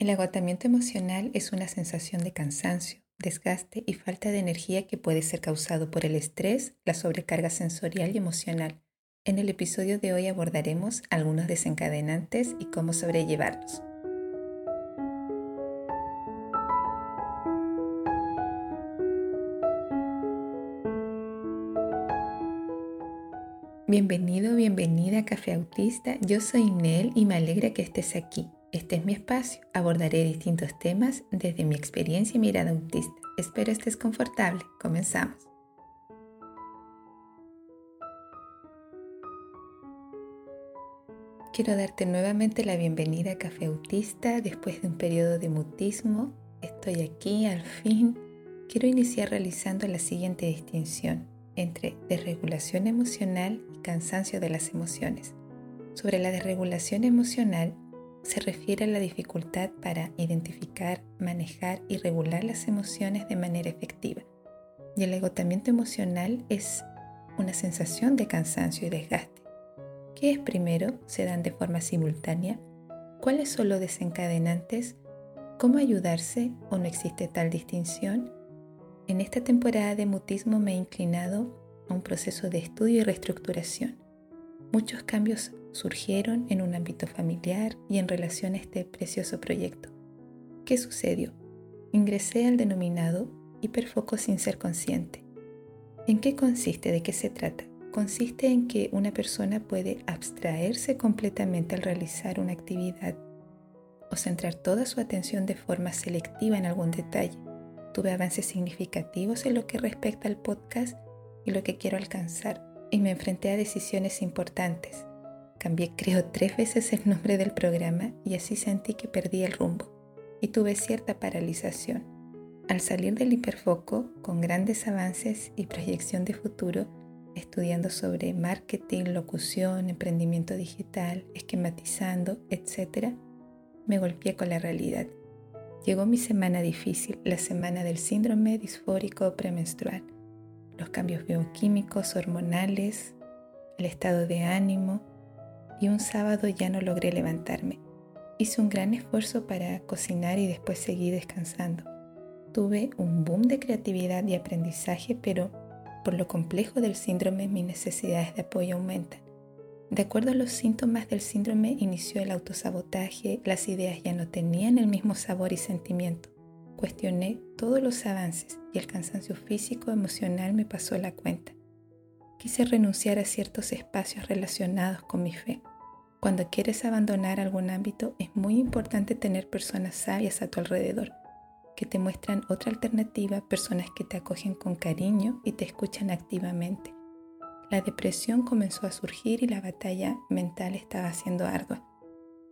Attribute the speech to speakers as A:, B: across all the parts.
A: El agotamiento emocional es una sensación de cansancio, desgaste y falta de energía que puede ser causado por el estrés, la sobrecarga sensorial y emocional. En el episodio de hoy abordaremos algunos desencadenantes y cómo sobrellevarlos. Bienvenido, bienvenida a Café Autista. Yo soy Nel y me alegra que estés aquí. Este es mi espacio. Abordaré distintos temas desde mi experiencia y mirada autista. Espero estés confortable. Comenzamos. Quiero darte nuevamente la bienvenida a Café Autista después de un periodo de mutismo. Estoy aquí al fin. Quiero iniciar realizando la siguiente distinción entre desregulación emocional y cansancio de las emociones. Sobre la desregulación emocional, se refiere a la dificultad para identificar, manejar y regular las emociones de manera efectiva. Y el agotamiento emocional es una sensación de cansancio y desgaste. ¿Qué es primero? ¿Se dan de forma simultánea? ¿Cuáles son los desencadenantes? ¿Cómo ayudarse o no existe tal distinción? En esta temporada de mutismo me he inclinado a un proceso de estudio y reestructuración. Muchos cambios surgieron en un ámbito familiar y en relación a este precioso proyecto. ¿Qué sucedió? Ingresé al denominado hiperfoco sin ser consciente. ¿En qué consiste? ¿De qué se trata? Consiste en que una persona puede abstraerse completamente al realizar una actividad o centrar toda su atención de forma selectiva en algún detalle. Tuve avances significativos en lo que respecta al podcast y lo que quiero alcanzar y me enfrenté a decisiones importantes Cambié creo tres veces el nombre del programa y así sentí que perdí el rumbo y tuve cierta paralización. Al salir del hiperfoco, con grandes avances y proyección de futuro, estudiando sobre marketing, locución, emprendimiento digital, esquematizando, etc., me golpeé con la realidad. Llegó mi semana difícil, la semana del síndrome disfórico premenstrual. Los cambios bioquímicos, hormonales, el estado de ánimo, y un sábado ya no logré levantarme. Hice un gran esfuerzo para cocinar y después seguí descansando. Tuve un boom de creatividad y aprendizaje, pero por lo complejo del síndrome mis necesidades de apoyo aumentan. De acuerdo a los síntomas del síndrome inició el autosabotaje, las ideas ya no tenían el mismo sabor y sentimiento. Cuestioné todos los avances y el cansancio físico emocional me pasó la cuenta. Quise renunciar a ciertos espacios relacionados con mi fe. Cuando quieres abandonar algún ámbito es muy importante tener personas sabias a tu alrededor, que te muestran otra alternativa, personas que te acogen con cariño y te escuchan activamente. La depresión comenzó a surgir y la batalla mental estaba siendo ardua.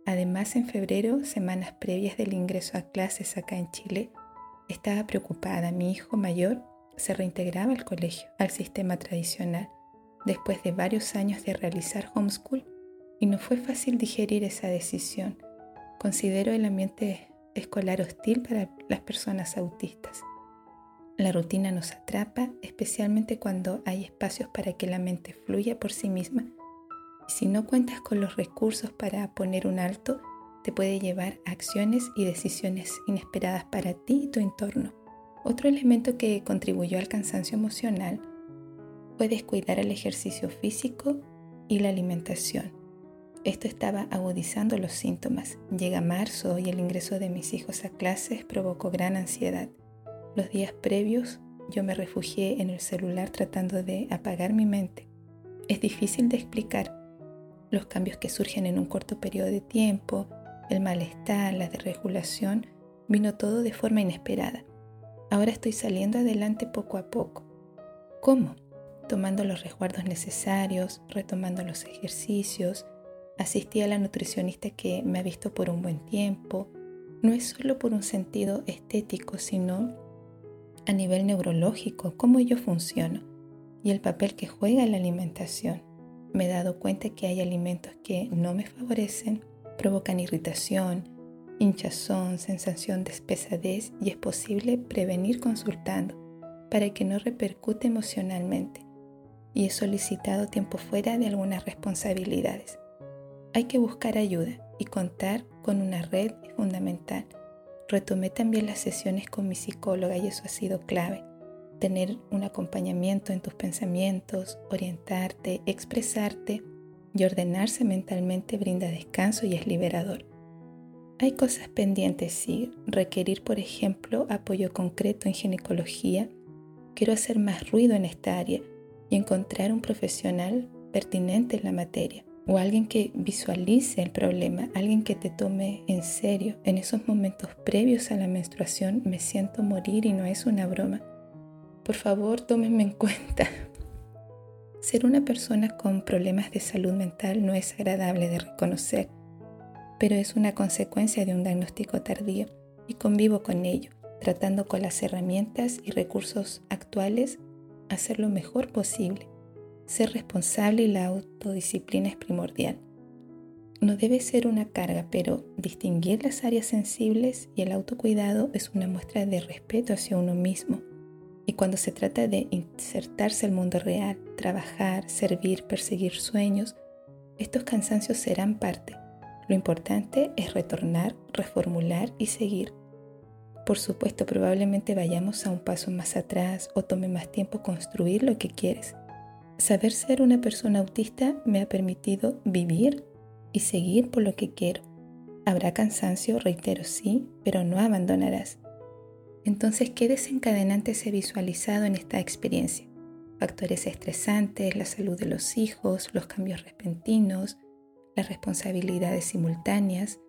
A: Además, en febrero, semanas previas del ingreso a clases acá en Chile, estaba preocupada. Mi hijo mayor se reintegraba al colegio, al sistema tradicional, después de varios años de realizar homeschool y no fue fácil digerir esa decisión. Considero el ambiente escolar hostil para las personas autistas. La rutina nos atrapa, especialmente cuando hay espacios para que la mente fluya por sí misma. Si no cuentas con los recursos para poner un alto, te puede llevar a acciones y decisiones inesperadas para ti y tu entorno. Otro elemento que contribuyó al cansancio emocional fue descuidar el ejercicio físico y la alimentación. Esto estaba agudizando los síntomas. Llega marzo y el ingreso de mis hijos a clases provocó gran ansiedad. Los días previos yo me refugié en el celular tratando de apagar mi mente. Es difícil de explicar los cambios que surgen en un corto periodo de tiempo, el malestar, la desregulación, vino todo de forma inesperada. Ahora estoy saliendo adelante poco a poco. ¿Cómo? Tomando los resguardos necesarios, retomando los ejercicios, Asistí a la nutricionista que me ha visto por un buen tiempo. No es solo por un sentido estético, sino a nivel neurológico, cómo yo funciono y el papel que juega la alimentación. Me he dado cuenta que hay alimentos que no me favorecen, provocan irritación, hinchazón, sensación de pesadez y es posible prevenir consultando para que no repercute emocionalmente. Y he solicitado tiempo fuera de algunas responsabilidades. Hay que buscar ayuda y contar con una red es fundamental. retomé también las sesiones con mi psicóloga y eso ha sido clave. Tener un acompañamiento en tus pensamientos, orientarte, expresarte y ordenarse mentalmente brinda descanso y es liberador. Hay cosas pendientes, sí. Requerir, por ejemplo, apoyo concreto en ginecología. Quiero hacer más ruido en esta área y encontrar un profesional pertinente en la materia o alguien que visualice el problema, alguien que te tome en serio. En esos momentos previos a la menstruación me siento morir y no es una broma. Por favor, tómenme en cuenta. Ser una persona con problemas de salud mental no es agradable de reconocer, pero es una consecuencia de un diagnóstico tardío y convivo con ello, tratando con las herramientas y recursos actuales hacer lo mejor posible. Ser responsable y la autodisciplina es primordial. No debe ser una carga, pero distinguir las áreas sensibles y el autocuidado es una muestra de respeto hacia uno mismo y cuando se trata de insertarse al mundo real, trabajar, servir, perseguir sueños, estos cansancios serán parte. Lo importante es retornar, reformular y seguir. Por supuesto, probablemente vayamos a un paso más atrás o tome más tiempo construir lo que quieres. Saber ser una persona autista me ha permitido vivir y seguir por lo que quiero. Habrá cansancio, reitero, sí, pero no abandonarás. Entonces, ¿qué desencadenante se ha visualizado en esta experiencia? Factores estresantes, la salud de los hijos, los cambios repentinos, las responsabilidades simultáneas,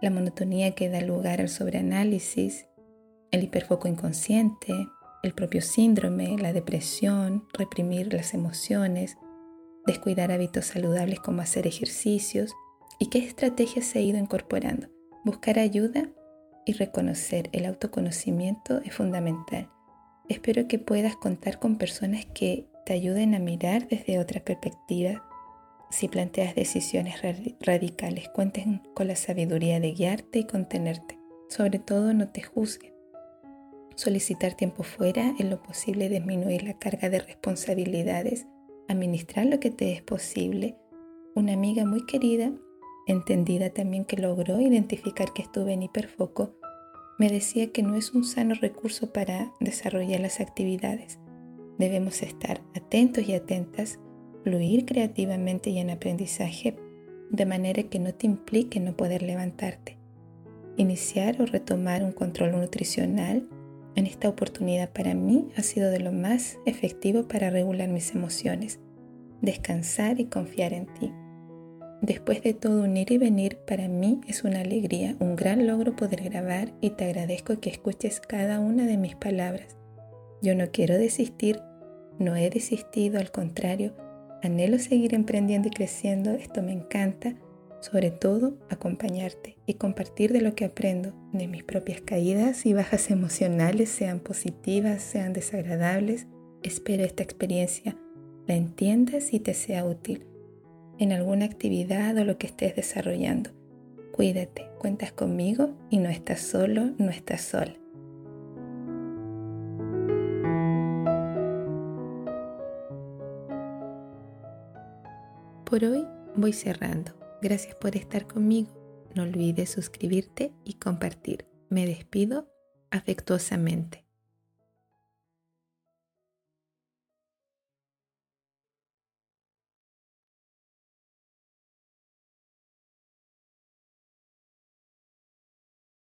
A: la monotonía que da lugar al sobreanálisis, el hiperfoco inconsciente, el propio síndrome, la depresión, reprimir las emociones, descuidar hábitos saludables como hacer ejercicios y qué estrategias se ha ido incorporando. Buscar ayuda y reconocer el autoconocimiento es fundamental. Espero que puedas contar con personas que te ayuden a mirar desde otra perspectiva. Si planteas decisiones radicales, cuenten con la sabiduría de guiarte y contenerte. Sobre todo, no te juzguen. Solicitar tiempo fuera, en lo posible disminuir la carga de responsabilidades, administrar lo que te es posible. Una amiga muy querida entendida también que logró identificar que estuve en hiperfoco, me decía que no es un sano recurso para desarrollar las actividades. Debemos estar atentos y atentas, fluir creativamente y en aprendizaje, de manera que no te implique no poder levantarte. Iniciar o retomar un control nutricional en esta oportunidad para mí ha sido de lo más efectivo para regular mis emociones, descansar y confiar en ti. Después de todo un ir y venir, para mí es una alegría, un gran logro poder grabar y te agradezco que escuches cada una de mis palabras. Yo no quiero desistir, no he desistido, al contrario, anhelo seguir emprendiendo y creciendo, esto me encanta, sobre todo acompañarte y compartir de lo que aprendo, de mis propias caídas y bajas emocionales, sean positivas, sean desagradables. Espero esta experiencia la entiendas y te sea útil en alguna actividad o lo que estés desarrollando. Cuídate, cuentas conmigo y no estás solo, no estás sola. Por hoy voy cerrando. Gracias por estar conmigo. No olvides suscribirte y compartir. Me despido afectuosamente.